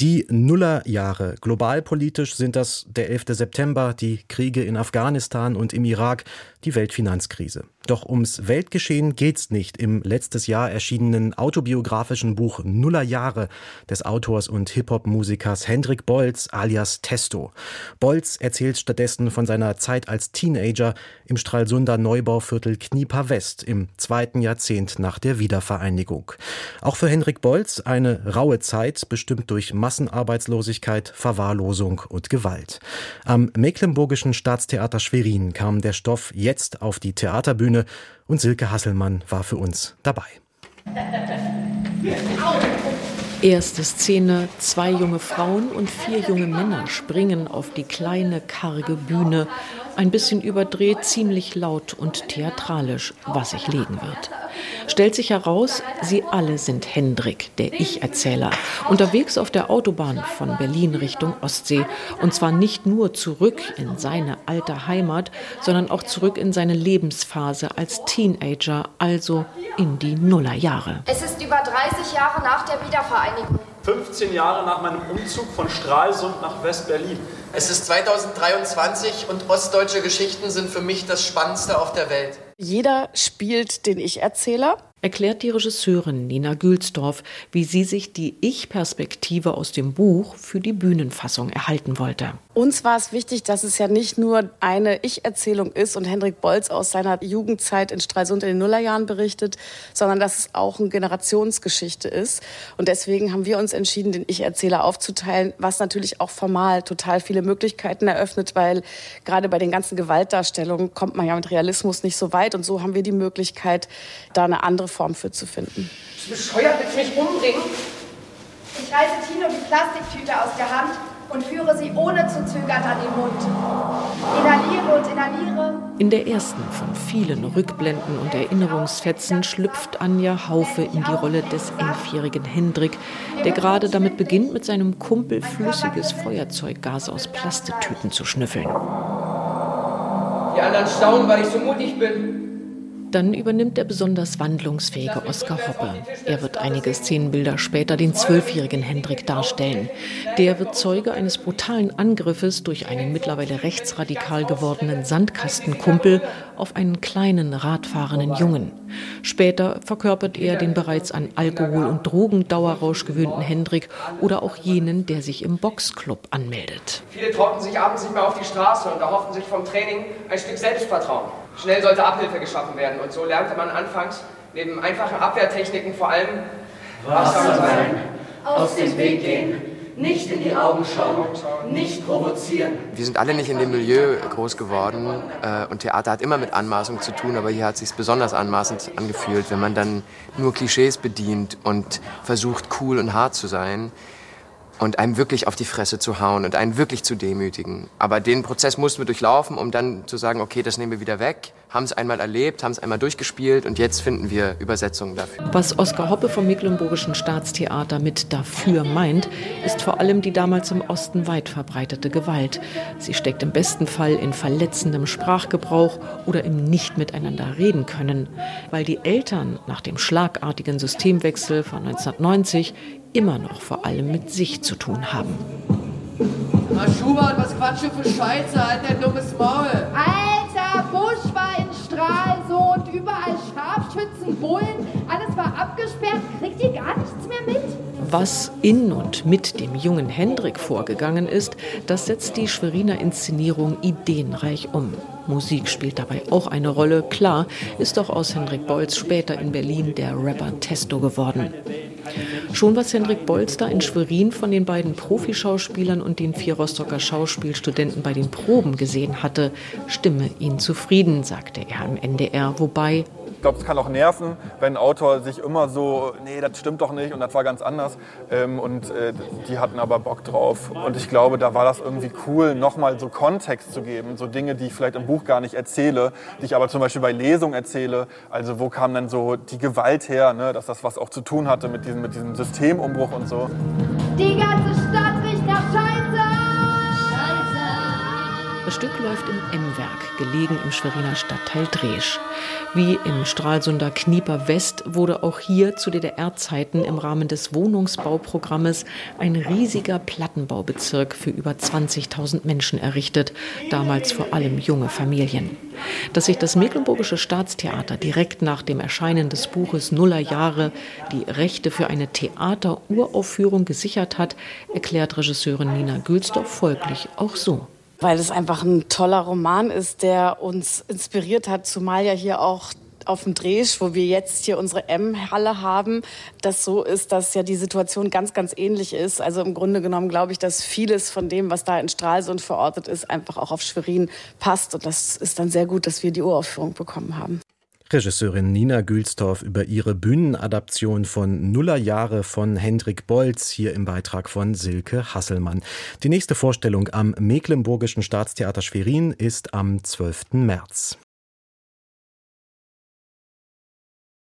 Die Nullerjahre. Globalpolitisch sind das der 11. September, die Kriege in Afghanistan und im Irak, die Weltfinanzkrise. Doch ums Weltgeschehen geht's nicht im letztes Jahr erschienenen autobiografischen Buch Nullerjahre des Autors und Hip-Hop-Musikers Hendrik Bolz alias Testo. Bolz erzählt stattdessen von seiner Zeit als Teenager im Stralsunder Neubauviertel Knieper West im zweiten Jahrzehnt nach der Wiedervereinigung. Auch für Hendrik Bolz eine raue Zeit, bestimmt durch Massenarbeitslosigkeit, Verwahrlosung und Gewalt. Am Mecklenburgischen Staatstheater Schwerin kam der Stoff jetzt auf die Theaterbühne und Silke Hasselmann war für uns dabei. Erste Szene, zwei junge Frauen und vier junge Männer springen auf die kleine, karge Bühne, ein bisschen überdreht, ziemlich laut und theatralisch, was sich legen wird. Stellt sich heraus, sie alle sind Hendrik, der Ich-Erzähler, unterwegs auf der Autobahn von Berlin Richtung Ostsee. Und zwar nicht nur zurück in seine alte Heimat, sondern auch zurück in seine Lebensphase als Teenager, also in die Nullerjahre. Es ist über 30 Jahre nach der Wiedervereinigung. 15 Jahre nach meinem Umzug von Stralsund nach West-Berlin. Es ist 2023 und ostdeutsche Geschichten sind für mich das Spannendste auf der Welt. Jeder spielt den Ich-Erzähler erklärt die Regisseurin Nina Gülsdorf, wie sie sich die Ich-Perspektive aus dem Buch für die Bühnenfassung erhalten wollte. Uns war es wichtig, dass es ja nicht nur eine Ich-Erzählung ist und Hendrik Bolz aus seiner Jugendzeit in Stralsund in den Nullerjahren berichtet, sondern dass es auch eine Generationsgeschichte ist. Und deswegen haben wir uns entschieden, den Ich-Erzähler aufzuteilen, was natürlich auch formal total viele Möglichkeiten eröffnet, weil gerade bei den ganzen Gewaltdarstellungen kommt man ja mit Realismus nicht so weit. Und so haben wir die Möglichkeit, da eine andere Form für zu finden. Bescheuert, willst du mich umbringen? Ich reiße Tino die Plastiktüte aus der Hand und führe sie ohne zu zögern an den Mund. Inhaliere und inhaliere. In der ersten von vielen Rückblenden und Erinnerungsfetzen schlüpft Anja Haufe in die Rolle des elfjährigen Hendrik, der gerade damit beginnt, mit seinem Kumpel flüssiges Feuerzeuggas aus Plastetüten zu schnüffeln. Die anderen staunen, weil ich so mutig bin. Dann übernimmt der besonders wandlungsfähige Oskar Hoppe. Er wird einige Szenenbilder später den zwölfjährigen Hendrik darstellen. Der wird Zeuge eines brutalen Angriffes durch einen mittlerweile rechtsradikal gewordenen Sandkastenkumpel auf einen kleinen radfahrenden Jungen. Später verkörpert er den bereits an Alkohol und Drogendauerrausch gewöhnten Hendrik oder auch jenen, der sich im Boxclub anmeldet. Viele trauten sich abends nicht mehr auf die Straße und erhofften sich vom Training ein Stück Selbstvertrauen. Schnell sollte Abhilfe geschaffen werden. Und so lernte man anfangs neben einfachen Abwehrtechniken vor allem wachsam sein, aus dem Weg gehen, nicht in die Augen schauen, nicht provozieren. Wir sind alle nicht in dem Milieu groß geworden äh, und Theater hat immer mit Anmaßung zu tun, aber hier hat es sich besonders anmaßend angefühlt, wenn man dann nur Klischees bedient und versucht cool und hart zu sein und einem wirklich auf die Fresse zu hauen und einen wirklich zu demütigen. Aber den Prozess mussten wir durchlaufen, um dann zu sagen, okay, das nehmen wir wieder weg, haben es einmal erlebt, haben es einmal durchgespielt und jetzt finden wir Übersetzungen dafür. Was Oskar Hoppe vom Mecklenburgischen Staatstheater mit dafür meint, ist vor allem die damals im Osten weit verbreitete Gewalt. Sie steckt im besten Fall in verletzendem Sprachgebrauch oder im nicht miteinander reden können, weil die Eltern nach dem schlagartigen Systemwechsel von 1990 immer noch vor allem mit sich zu tun haben. Na Schubert, was quatsch für Scheiße, halt dein dummes Maul. Alter, Busch war in Stralsund, überall Scharfschützen, Bullen, alles war abgesperrt, kriegt ihr gar nichts mehr mit? Was in und mit dem jungen Hendrik vorgegangen ist, das setzt die Schweriner Inszenierung ideenreich um. Musik spielt dabei auch eine Rolle. Klar ist doch aus Hendrik Bolz später in Berlin der Rapper Testo geworden. Schon was Hendrik Bolster in Schwerin von den beiden Profischauspielern und den vier Rostocker Schauspielstudenten bei den Proben gesehen hatte, stimme ihn zufrieden, sagte er im NDR, wobei ich glaube, es kann auch nerven, wenn ein Autor sich immer so, nee, das stimmt doch nicht und das war ganz anders. Ähm, und äh, die hatten aber Bock drauf. Und ich glaube, da war das irgendwie cool, nochmal so Kontext zu geben. So Dinge, die ich vielleicht im Buch gar nicht erzähle, die ich aber zum Beispiel bei Lesungen erzähle. Also wo kam dann so die Gewalt her, ne? dass das was auch zu tun hatte mit diesem, mit diesem Systemumbruch und so. Die ganze Stadt riecht nach Scheiße! Das Stück läuft im M-Werk, gelegen im Schweriner Stadtteil Dresch. Wie im Stralsunder Knieper West wurde auch hier zu DDR-Zeiten im Rahmen des Wohnungsbauprogrammes ein riesiger Plattenbaubezirk für über 20.000 Menschen errichtet, damals vor allem junge Familien. Dass sich das Mecklenburgische Staatstheater direkt nach dem Erscheinen des Buches Nullerjahre die Rechte für eine Theateruraufführung gesichert hat, erklärt Regisseurin Nina Gülsdorf folglich auch so weil es einfach ein toller Roman ist, der uns inspiriert hat, zumal ja hier auch auf dem Dresch, wo wir jetzt hier unsere M-Halle haben, das so ist, dass ja die Situation ganz, ganz ähnlich ist. Also im Grunde genommen glaube ich, dass vieles von dem, was da in Stralsund verortet ist, einfach auch auf Schwerin passt. Und das ist dann sehr gut, dass wir die Uraufführung bekommen haben. Regisseurin Nina Gülstorff über ihre Bühnenadaption von Nullerjahre von Hendrik Bolz hier im Beitrag von Silke Hasselmann. Die nächste Vorstellung am Mecklenburgischen Staatstheater Schwerin ist am 12. März.